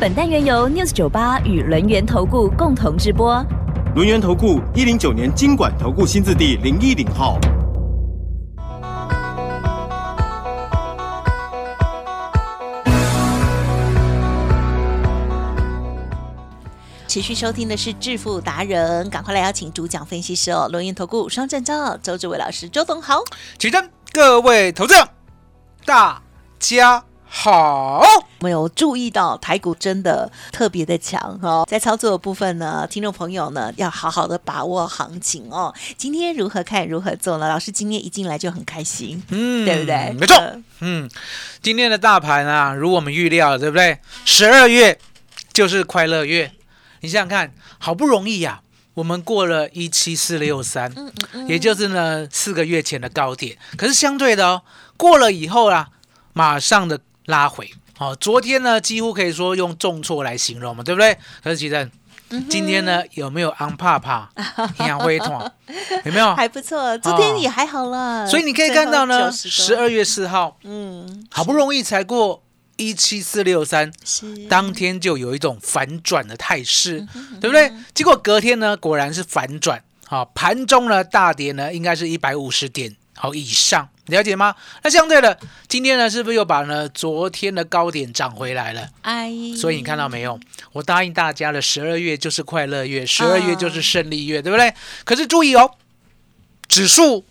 本单元由 News 九八与轮源投顾共同直播。轮源投顾一零九年经管投顾新字第零一零号。持续收听的是致富达人，赶快来邀请主讲分析师哦，轮源投顾双证照周志伟老师，周董好。起身，各位投资者，大家好。没有注意到台股真的特别的强哦，在操作的部分呢，听众朋友呢要好好的把握行情哦。今天如何看如何做呢？老师今天一进来就很开心，嗯对不对没错呃。嗯，今天的大盘啊，如我们预料，对不对？十二月就是快乐月，你想想看，好不容易呀、我们过了一七四六三，也就是呢四个月前的高点。可是相对的哦，过了以后啊，马上的拉回。好、昨天呢几乎可以说用重挫来形容嘛，对不对？可是其实今天呢有没有昂帕帕、营养灰痛？有没有？还不错，昨天也还好了。所以你可以看到呢，十二后90多月四号嗯好不容易才过一七四六三，当天就有一种反转的态势，对不对？结果隔天呢，果然是反转，好、盘中呢大跌呢，应该是一百五十点好以上，了解吗？那相对的，今天呢是不是又把呢昨天的高点涨回来了？哎，所以你看到没有？我答应大家的，十二月就是快乐月，十二月就是胜利月，对不对？可是注意哦，指数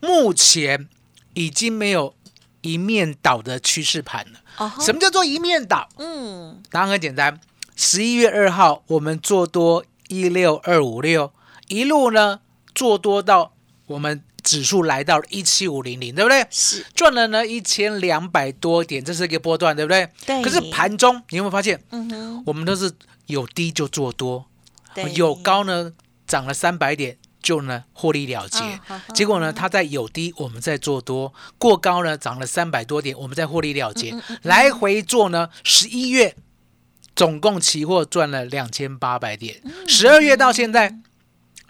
目前已经没有一面倒的趋势盘了。哦什么叫做一面倒？嗯答案很简单，十一月二号我们做多一六二五六，一路呢做多到我们指数来到一七五零零，对不对？是。赚了呢一千两百多点，这是一个波段，对不对？对。可是盘中你有没有发现，嗯哼。我们都是有低就做多，有高呢涨了三百点就呢获利了结。结果呢，它在有低，我们在做多；过高呢，涨了三百多点，我们在获利了嗯结。来回做呢，十一月总共期货赚了两千八百点，嗯。十二月到现在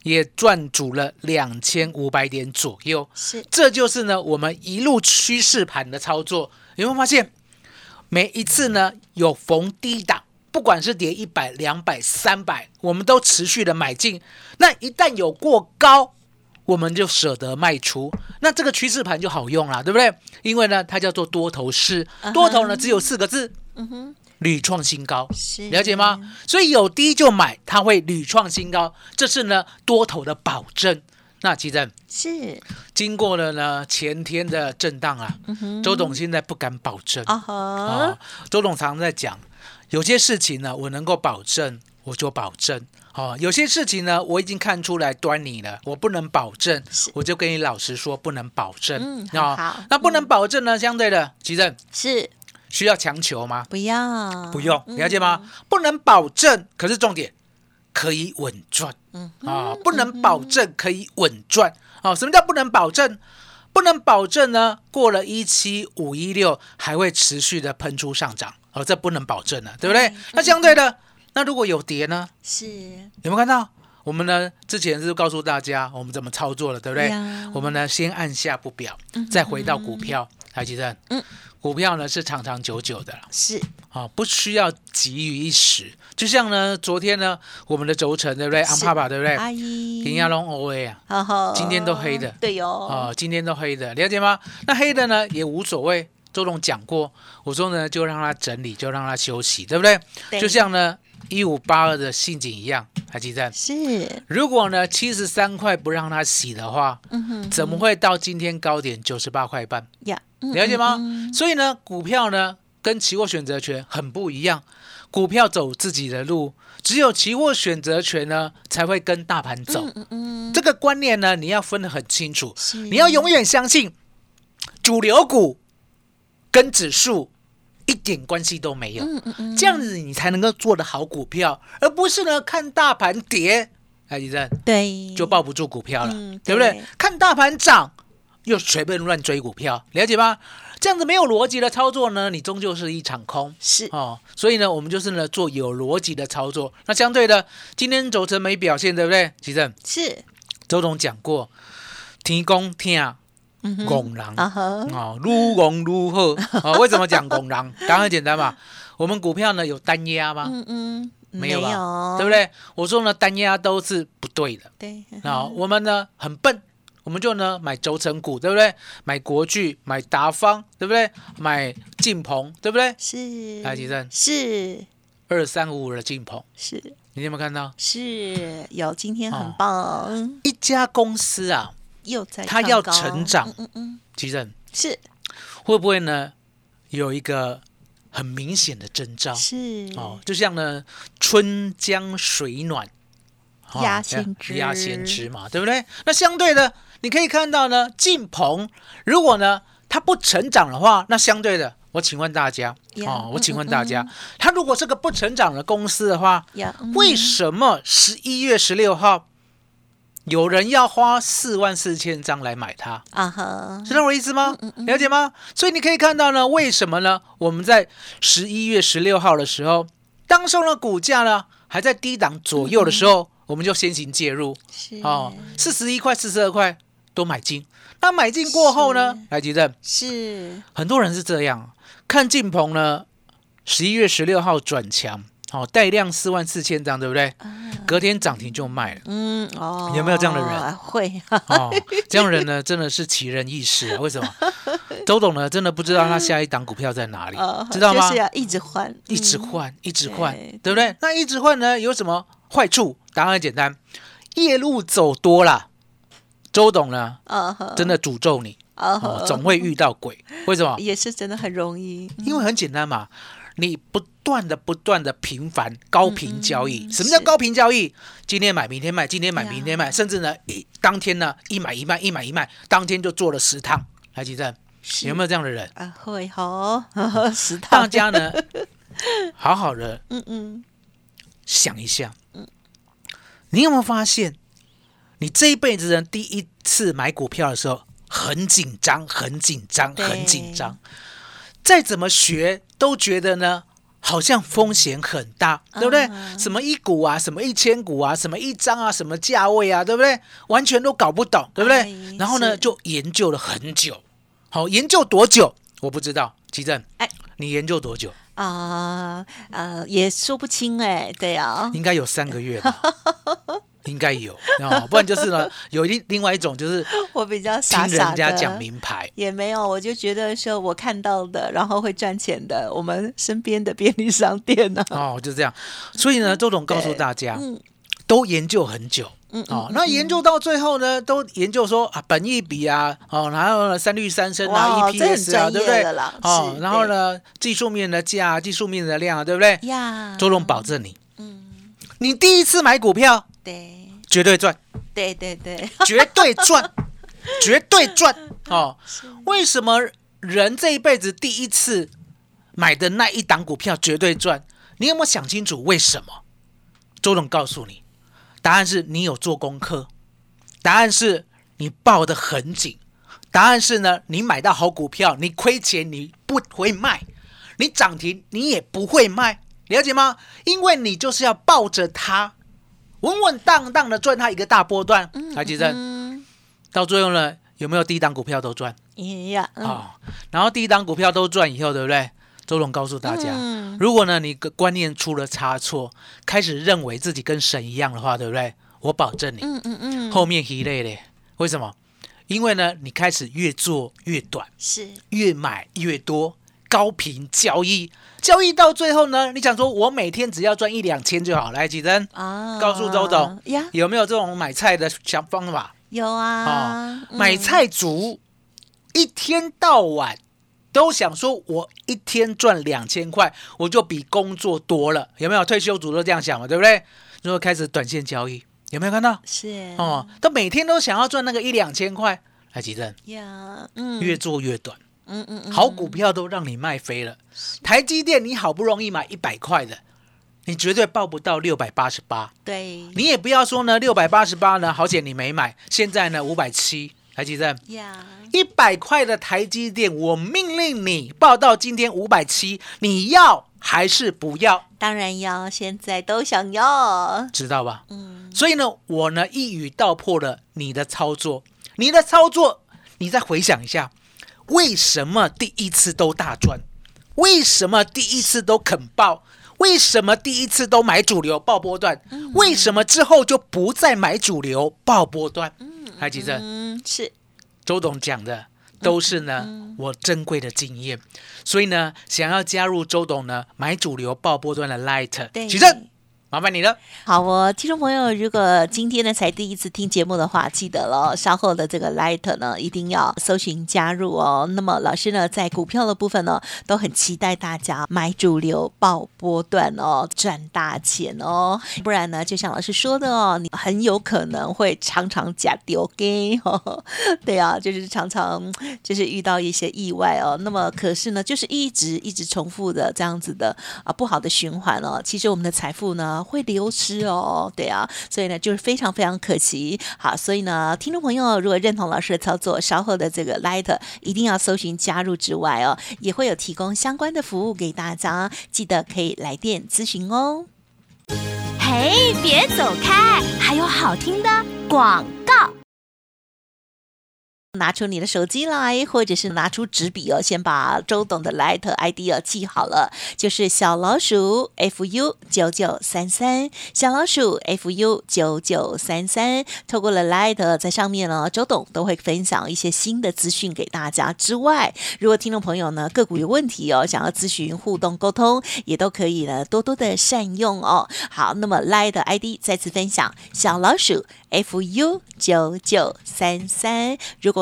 也赚足了两千五百点左右。是这就是呢我们一路趋势盘的操作。有没有发现，每一次呢有逢低档，不管是跌一百、两百、三百，我们都持续的买进。那一旦有过高，我们就舍得卖出。那这个趋势盘就好用了，对不对？因为呢，它叫做多头市，多头呢只有四个字，嗯哼屡创新高。了解吗？所以有低就买，它会屡创新高，这是呢多头的保证。那其实是经过了呢前天的震荡啊，周董现在不敢保证啊。周董常常在讲，有些事情呢我能够保证，我就保证。哦，有些事情呢，我已经看出来端倪了，我不能保证，我就跟你老实说，不能保证。嗯啊好那不能保证呢，相对的，其正是需要强求吗？不要不用，了解吗？不能保证，可是重点可以稳赚嗯啊，不能保证可以稳赚啊。什么叫不能保证？不能保证呢，过了一七五一六还会持续的喷出上涨哦，这不能保证了，对不对对？那相对的，那如果有跌呢？是有没有看到？我们呢之前是告诉大家我们怎么操作了，对不对？我们呢先按下不表，再回到股票，台积电，嗯股票呢是长长久久的啦。是啊、不需要急于一时。就像呢，昨天呢，我们的轴承对不对？安是帕帕对不对？阿姨平亚龙 O A 啊，今天都黑的对哟哦，今天都黑的，了解吗？那黑的呢也无所谓。周董讲过，我说呢就让它整理，就让它休息，对不对？对就像呢一五八二的信景一样，还记得？是如果呢七十三块不让它洗的话，嗯哼怎么会到今天高点九十八块半？呀嗯了解吗？嗯嗯所以呢，股票呢跟期货选择权很不一样，股票走自己的路，只有期货选择权呢才会跟大盘走。嗯嗯这个观念呢，你要分得很清楚，你要永远相信主流股跟指数一点关系都没有。嗯嗯嗯，这样子你才能够做的好股票，而不是呢看大盘跌，哎，医生对，就抱不住股票了，嗯对不对对？看大盘涨，又随便乱追股票，了解吗？这样子没有逻辑的操作呢，你终究是一场空。是哦，所以呢，我们就是呢做有逻辑的操作。那相对的，今天轴承没表现，对不对？其正是，周总讲过，提供听拱狼啊如拱如鹤哦。为什么讲拱狼？当然很简单嘛，我们股票呢有单压吗？嗯嗯，没有吧有对不？对？我说呢，单压都是不对的。对，啊、我们呢很笨，我们就呢买轴承股，对不对？买国巨，买达方，对不对？买晋鹏，对不对？是，来，吉正，是二三五五的晋鹏，是你有没有看到？是，有今天很哦棒，一家公司啊，又在它要成长。嗯嗯嗯，吉正。是。会不会呢有一个很明显的征兆？是。哦，就像呢春江水暖，哦鸭先知。鸭先知嘛，对不对？那相对的，你可以看到呢，晋鹏如果呢它不成长的话，那相对的，我请问大家呀哦，我请问嗯嗯。大家，它如果是个不成长的公司的话，为什么十一月十六号有人要花四万四千张来买它？啊哈，知道我意思吗？了解吗？所以你可以看到呢，为什么呢？我们在十一月十六号的时候，当时候呢股价呢还在低档左右的时候，我们就先行介入是哦，四十一块、四十二块都买进。那买进过后呢，来吉正，是很多人是这样看进鹏呢，十一月十六号转强，哦，带量四万四千张，对不对？隔天涨停就卖了。嗯哦，有没有这样的人？会，哦，这样的人呢，真的是奇人异事啊！为什么？周董呢，真的不知道他下一档股票在哪里，呃知道吗就是？要一直换，一直嗯换，一直换，对对不对？那一直换呢，有什么坏处？答案很简单，夜路走多了，周董呢，真的诅咒你啊哦，总会遇到鬼。为什么？也是真的很容易，因为很简单嘛，你不断的、不断的频繁高频交易。嗯嗯什么叫高频交易？今天买，明天卖，今天买，明天卖，甚至呢，一当天呢一买一卖，一买一卖，当天就做了十趟。来，吉正，有没有这样的人？啊会好，食大，家呢，好好的嗯嗯，想一下，你有没有发现，你这一辈子人第一次买股票的时候很紧张，很紧张，很紧张，再怎么学都觉得呢。好像风险很大，对不对？嗯什么一股啊，什么一千股啊，什么一张啊，什么价位啊，对不对？完全都搞不懂，对不对？哎然后呢，就研究了很久。好，研究多久我不知道。奇正，哎你研究多久？啊呃也说不清哎，对啊，应该有三个月吧，应该有哦，不然就是呢，有另另外一种就是 我比较听傻傻人家的讲名牌，也没有，我就觉得说我看到的，然后会赚钱的，我们身边的便利商店呢、哦，就这样。所以呢，周总告诉大家，嗯。都研究很久。嗯哦，那研究到最后呢，都研究说啊，本益比啊，哦，然后呢，三率三升啊，EPS 啊，对不对？哦，然后呢，技术面的价，技术面的量啊，对不对？呀，周董保证你，嗯，你第一次买股票对绝对赚，对对对，绝对赚，绝对赚 哦。为什么人这一辈子第一次买的那一档股票绝对赚？你有没有想清楚为什么？周董告诉你，答案是你有做功课，答案是你抱得很紧，答案是呢，你买到好股票，你亏钱你不会卖，你涨停你也不会卖，了解吗？因为你就是要抱着它，稳稳当当的赚它一个大波段。来，吉正，嗯，到最后呢，有没有第一档股票都赚也呀，啊、嗯然后第一档股票都赚以后，对不对？周董告诉大家，嗯如果呢你个观念出了差错，开始认为自己跟神一样的话，对不对？我保证你、嗯嗯嗯，后面一累嘞。为什么？因为呢，你开始越做越短，是越买越多，高频交易，交易到最后呢，你想说我每天只要赚一两千就好，来，几针？啊，告诉周董呀，有没有这种买菜的想方法？有啊，买菜族一天到晚都想说，我一天赚两千块，我就比工作多了，有没有？退休族都这样想嘛，对不对？如果开始短线交易，有没有看到？是哦，他每天都想要赚那个一两千块，来，吉正呀，嗯，越做越短，嗯嗯嗯，好股票都让你卖飞了。台积电你好不容易买一百块的，你绝对报不到六百八十八。对你也不要说呢，六百八十八呢，好险你没买。现在呢，五百七，台积电呀，一百块的台积电，我命令你报到今天五百七，你要还是不要？当然要，现在都想要。知道吧？嗯，所以呢，我呢一语道破了你的操作，你的操作，你再回想一下，为什么第一次都大赚？为什么第一次都肯报？为什么第一次都买主流爆波段？为什么之后就不再买主流爆波段？还记得？嗯，是。周董讲的都是呢我珍贵的经验，所以呢，想要加入周董呢买主流爆波段的 Light，对。举证，麻烦你了。好哦，听众朋友，如果今天呢才第一次听节目的话，记得了，稍后的这个 Light 呢一定要搜寻加入哦。那么老师呢在股票的部分呢，都很期待大家买主流爆波段哦，赚大钱哦。不然呢，就像老师说的哦，你很有可能会常常假丢给哦。对啊，就是常常就是遇到一些意外哦。那么可是呢，就是一直一直重复的这样子的啊不好的循环哦。其实我们的财富呢会流失哦，对啊，所以呢就是非常非常可惜。好，所以呢，听众朋友如果认同老师的操作，稍后的这个 Light 一定要搜寻加入之外哦，也会有提供相关的服务给大家，记得可以来电咨询哦。嘿，别走开，还有好听的广告。拿出你的手机来，或者是拿出纸笔哦，先把周董的 Light ID 哦记好了，就是小老鼠 fu 九九三三，小老鼠 fu 九九三三。透过了 Light 在上面呢，周董都会分享一些新的资讯给大家。之外，如果听众朋友呢个股有问题哦，想要咨询、互动、沟通，也都可以呢多多的善用哦。好，那么 Light ID 再次分享，小老鼠 fu 九九三三。如果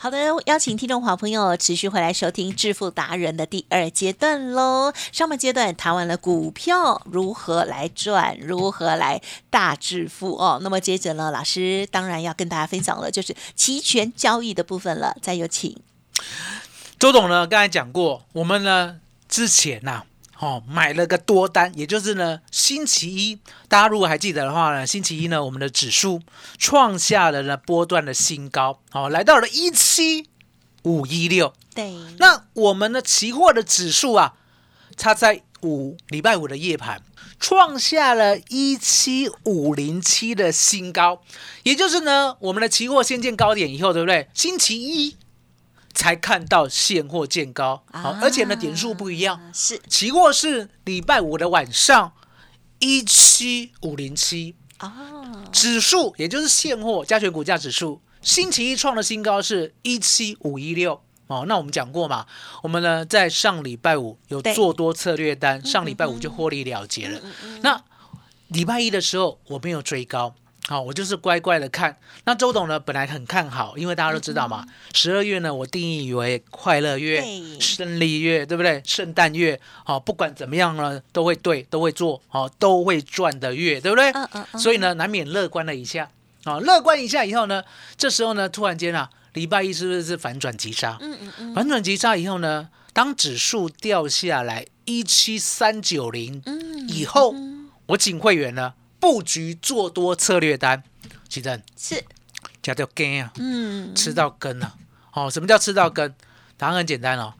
好的，邀请听众好朋友持续回来收听致富达人的第二阶段喽。上半阶段谈完了股票如何来赚，如何来大致富哦。那么接着呢，老师当然要跟大家分享了就是期权交易的部分了。再有请。周董呢，刚才讲过，我们呢之前呐、哦，买了个多单，也就是呢星期一，大家如果还记得的话呢，星期一呢，我们的指数创下了呢波段的新高，哦，来到了一七五一六。对，那我们的期货的指数啊，它在五礼拜五的夜盘创下了一七五零七的新高，也就是呢，我们的期货先见高点以后，对不对？星期一才看到现货见高，好、啊而且呢点数不一样，是。期货是礼拜五的晚上一七五零七，哦，指数也就是现货加权股价指数，星期一创的新高是一七五一六。哦，那我们讲过嘛，我们呢在上礼拜五有做多策略单，上礼拜五就获利了结了。那礼拜一的时候我没有追高，好、我就是乖乖的看。那周董呢本来很看好，因为大家都知道嘛，十二、月呢我定义为快乐月、胜利月，对不对？圣诞月，好、不管怎么样呢都会对，都会做，好、都会赚的月，对不对？嗯嗯嗯所以呢，难免乐观了一下啊、乐观一下以后呢，这时候呢，突然间啊，礼拜一是不是是反转急杀？嗯嗯嗯，反转急杀以后呢，当指数掉下来一七三九零嗯以后，我请会员呢布局做多策略单，奇正是，加掉根啊，嗯，吃到根啊。哦，什么叫吃到根？答案很简单哦，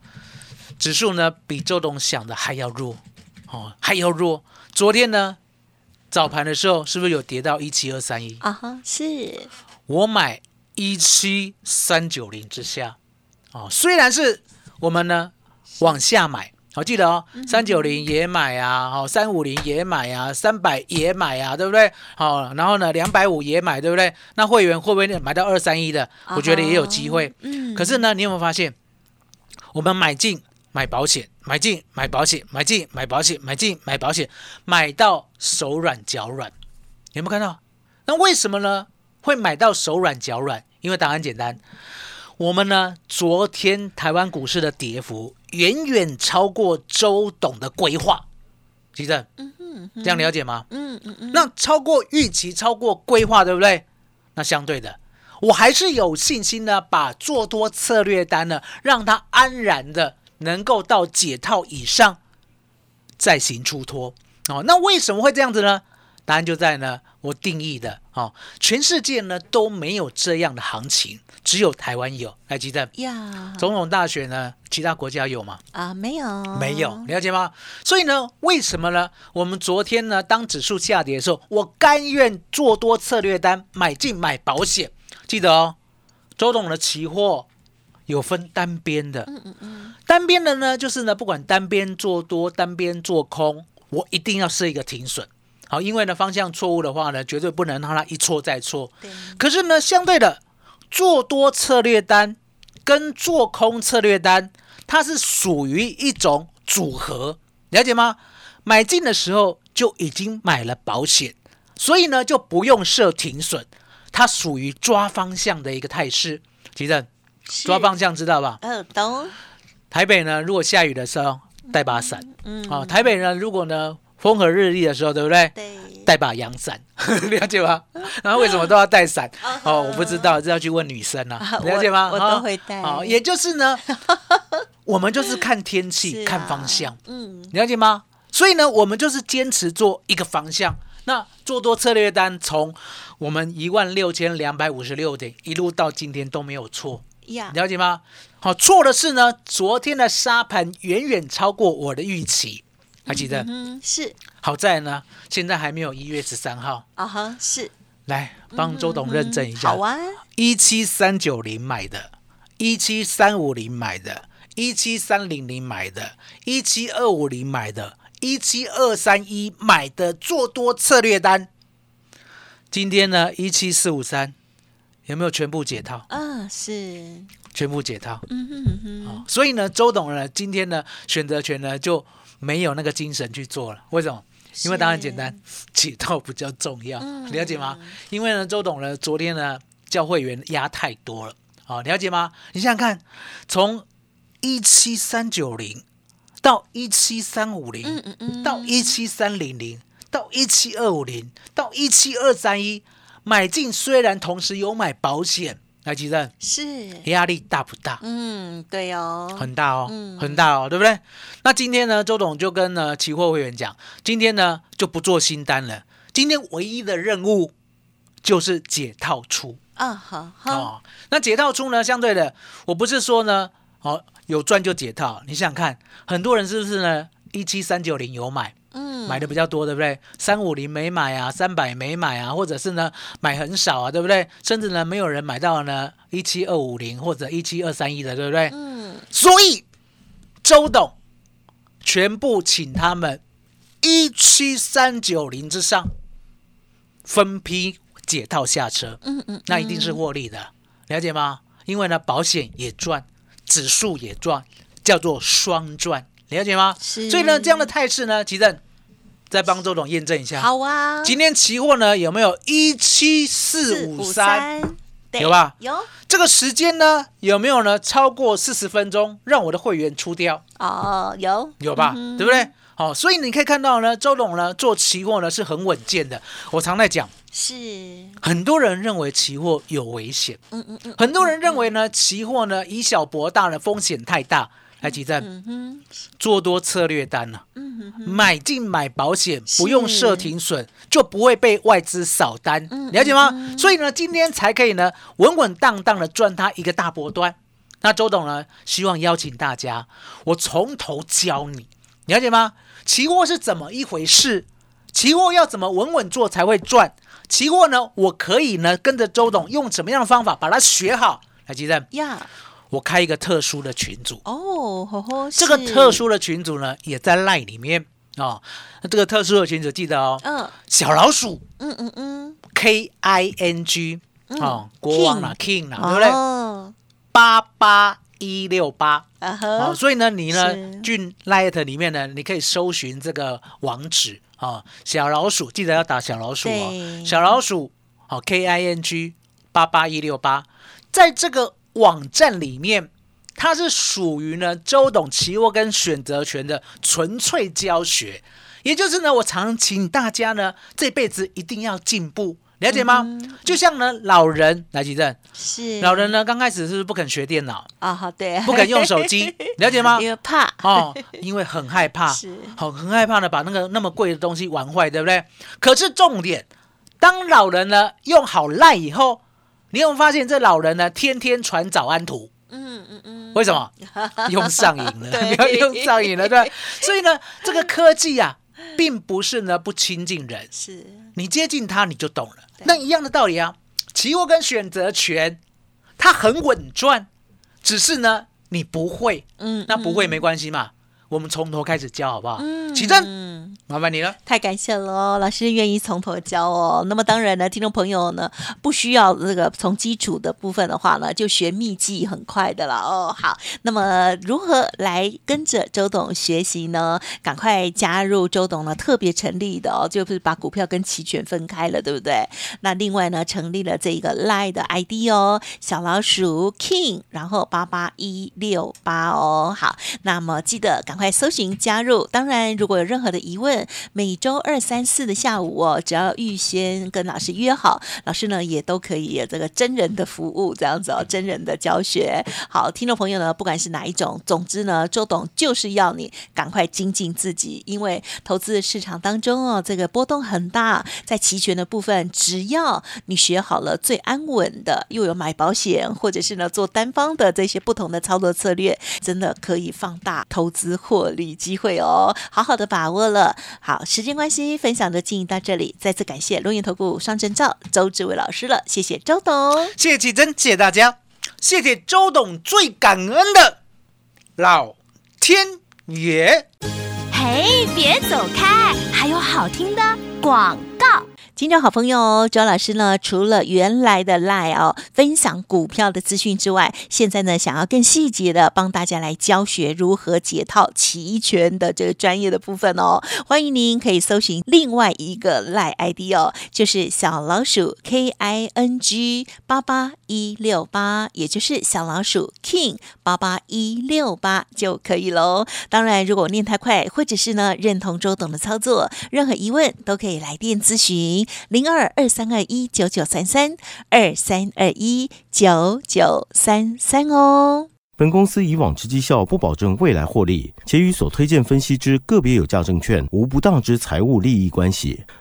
指数呢比周董想的还要弱，哦，还要弱。昨天呢早盘的时候是不是有跌到一七二三一？啊哈，是，我买一七三九零之下，哦，虽然是我们呢往下买，好，记得哦，三九零也买啊，好，三五零也买啊，三百也买啊，对不对？好，然后呢，两百五也买，对不对？那会员会不会买到二三一的？我觉得也有机会。嗯可是呢，你有没有发现，我们买进买保险，买进买保险，买进买保险，买进买保险，买到手软脚软，有没有看到？那为什么呢？会买到手软脚软？因为答案简单，我们呢，昨天台湾股市的跌幅远远超过周董的规划，其正，这样了解吗？嗯嗯嗯，那超过预期，超过规划，对不对？那相对的，我还是有信心呢，把做多策略单呢，让它安然的能够到解套以上，再行出脱哦。那为什么会这样子呢？答案就在呢，我定义的哦，全世界呢都没有这样的行情，只有台湾有。来，记得呀，总统大选呢，其他国家有吗？啊，没有，没有，了解吗？所以呢，为什么呢？我们昨天呢，当指数下跌的时候，我甘愿做多策略单，买进买保险。记得哦，周董的期货有分单边的，嗯嗯嗯，单边的呢，就是呢，不管单边做多，单边做空，我一定要设一个停损。好，因为呢，方向错误的话呢，绝对不能让它一错再错。对，可是呢，相对的，做多策略单跟做空策略单，它是属于一种组合，了解吗？买进的时候就已经买了保险，所以呢就不用设停损，它属于抓方向的一个态势。吉正，抓方向知道吧？嗯，懂，台北呢，如果下雨的时候带把伞，嗯，啊、台北呢，如果呢风和日丽的时候，对不对？对，带把阳伞，了解吗？然后为什么都要带伞？哦，我不知道，这要去问女生啊，啊了解吗？我都会带哦，也就是呢，我们就是看天气、啊看方向，嗯，了解吗？所以呢，我们就是坚持做一个方向。那做多策略单从我们一万六千两百五十六点一路到今天都没有错，呀，了解吗？好，错的是呢，昨天的沙盘远远超过我的预期，还记得？嗯，是，好在呢，现在还没有一月十三号，啊哈，是，来帮周董认证一下。好啊，一七三九零买的，一七三五零买的，一七三零零买的，一七二五零买的，一七二三一买的做多策略单。今天呢，一七四五三有没有全部解套？啊，是，全部解套。嗯哼嗯哼，哦所以呢，周董呢，今天呢，选择权呢就没有那个精神去做了。为什么？因为答案简单，解套比较重要，嗯了解吗？因为呢，周董呢，昨天呢，教会员压太多了，好、了解吗？你想想看，从一七三九零到一七三五零，到一七三零零，到一七二五零，到一七二三一，买进虽然同时有买保险，来吉正，是，压力大不大？嗯，对哦，很大哦，嗯很大哦，对不对？那今天呢，周董就跟呢期货会员讲，今天呢就不做新单了，今天唯一的任务就是解套出啊，好好，哦。那解套出呢，相对的，我不是说呢，哦有赚就解套，你想想看，很多人是不是呢？一七三九零有买，嗯，买的比较多，对不对？三五零没买啊，三百没买啊，或者是呢买很少啊，对不对？甚至呢没有人买到呢一七二五零或者一七二三一的，对不对？嗯，所以周董全部请他们一七三九零之上分批解套下车，嗯嗯，那一定是获利的，了解吗？因为呢，保险也赚，指数也赚，叫做双赚，了解吗？是所以呢，这样的态势呢，其正再帮周董验证一下。好啊，今天期货呢有没有一七四五三？有吧有这个时间呢有没有呢超过四十分钟，让我的会员出掉？哦，有有吧？嗯对不对？好、所以你可以看到呢，周董呢做期货呢是很稳健的。我常在讲，是，很多人认为期货有危险，嗯嗯嗯，很多人认为呢期货呢以小博大呢风险太大。来，吉正嗯哼，做多策略单呢、嗯哼哼，买进买保险，不用设停损，就不会被外资扫单，嗯了解吗？所以呢，今天才可以呢稳稳当当的赚它一个大波段。那周董呢，希望邀请大家，我从头教你，了解吗？期货是怎么一回事？期货要怎么稳稳做才会赚？期货呢，我可以呢跟着周董用什么样的方法把它学好？来，吉正，呀，我开一个特殊的群组，哦，吼吼，这个特，殊的群组呢，也在 LINE 里面哦。那这个特殊的群组记得哦，嗯小老鼠嗯嗯嗯，K I N G 哦，国王啦 King 啦，对不对？哦，八八一六八。啊所以呢，你呢是。进 Light 里面呢，你可以搜寻这个网址啊、哦，小老鼠，记得要打小老鼠哦，小老鼠，好、K I N G 八八一六八，在这个网站里面，它是属于呢周董期货跟选择权的纯粹教学，也就是呢，我常请大家呢这辈子一定要进步。了解吗？就像呢，老人来举证，是老人呢刚开始是不是不肯学电脑，啊，好对，不肯用手机，了解吗？因为怕，哦，因为很害怕，是好、很害怕呢把那个那么贵的东西玩坏，对不对？可是重点，当老人呢用好赖以后，你有没有发现这老人呢天天传早安图？嗯嗯嗯，为什么？用上瘾了，要用上瘾了，对。所以呢，这个科技啊，并不是呢不亲近人，是。你接近他你就懂了。那一样的道理啊，期货跟选择权，它很稳赚，只是呢你不会，嗯那不会没关系嘛，我们从头开始教好不好？嗯起正，嗯麻烦你了。太感谢了哦，老师愿意从头教哦。那么当然呢，听众朋友呢不需要这个从基础的部分的话呢，就学秘籍很快的了哦。好，那么如何来跟着周董学习呢？赶快加入周董呢特别成立的哦，就是把股票跟期权分开了，对不对？那另外呢，成立了这一个 Line 的 ID 哦，小老鼠 King，然后八八一六八哦。好，那么记得赶快搜寻加入。当然，如果有任何的疑问，每周二、三、四的下午哦，只要预先跟老师约好，老师呢也都可以有这个真人的服务，这样子哦，真人的教学。好，听众朋友呢，不管是哪一种，总之呢，周董就是要你赶快精进自己，因为投资市场当中哦，这个波动很大，在期权的部分，只要你学好了最安稳的，又有买保险或者是呢做单方的这些不同的操作策略，真的可以放大投资获利机会哦，好好的把握了。好，时间关系，分享就进行到这里，再次感谢龙岩投顾双证照周志伟老师了，谢谢周董。谢谢启真，谢谢大家，谢谢周董，最感恩的老天爷。嘿，别走开，还有好听的广告。听众好朋友，周老师呢，除了原来的 Lie 哦分享股票的资讯之外，现在呢想要更细节的帮大家来教学如何解套期权的这个专业的部分哦。欢迎您可以搜寻另外一个 Lie ID 哦，就是小老鼠 K I N G 八八一六八，也就是小老鼠 King 八八一六八就可以喽。当然，如果念太快，或者是呢认同周董的操作，任何疑问都可以来电咨询零二二三二一九九三三二三二一九九三三哦。本公司以往之绩效不保证未来获利，且与所推荐分析之个别有价证券无不当之财务利益关系。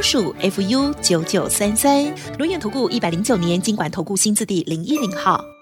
鼠 fu 九九三三。轮源投顾一百零九年经管投顾新字第零一零号。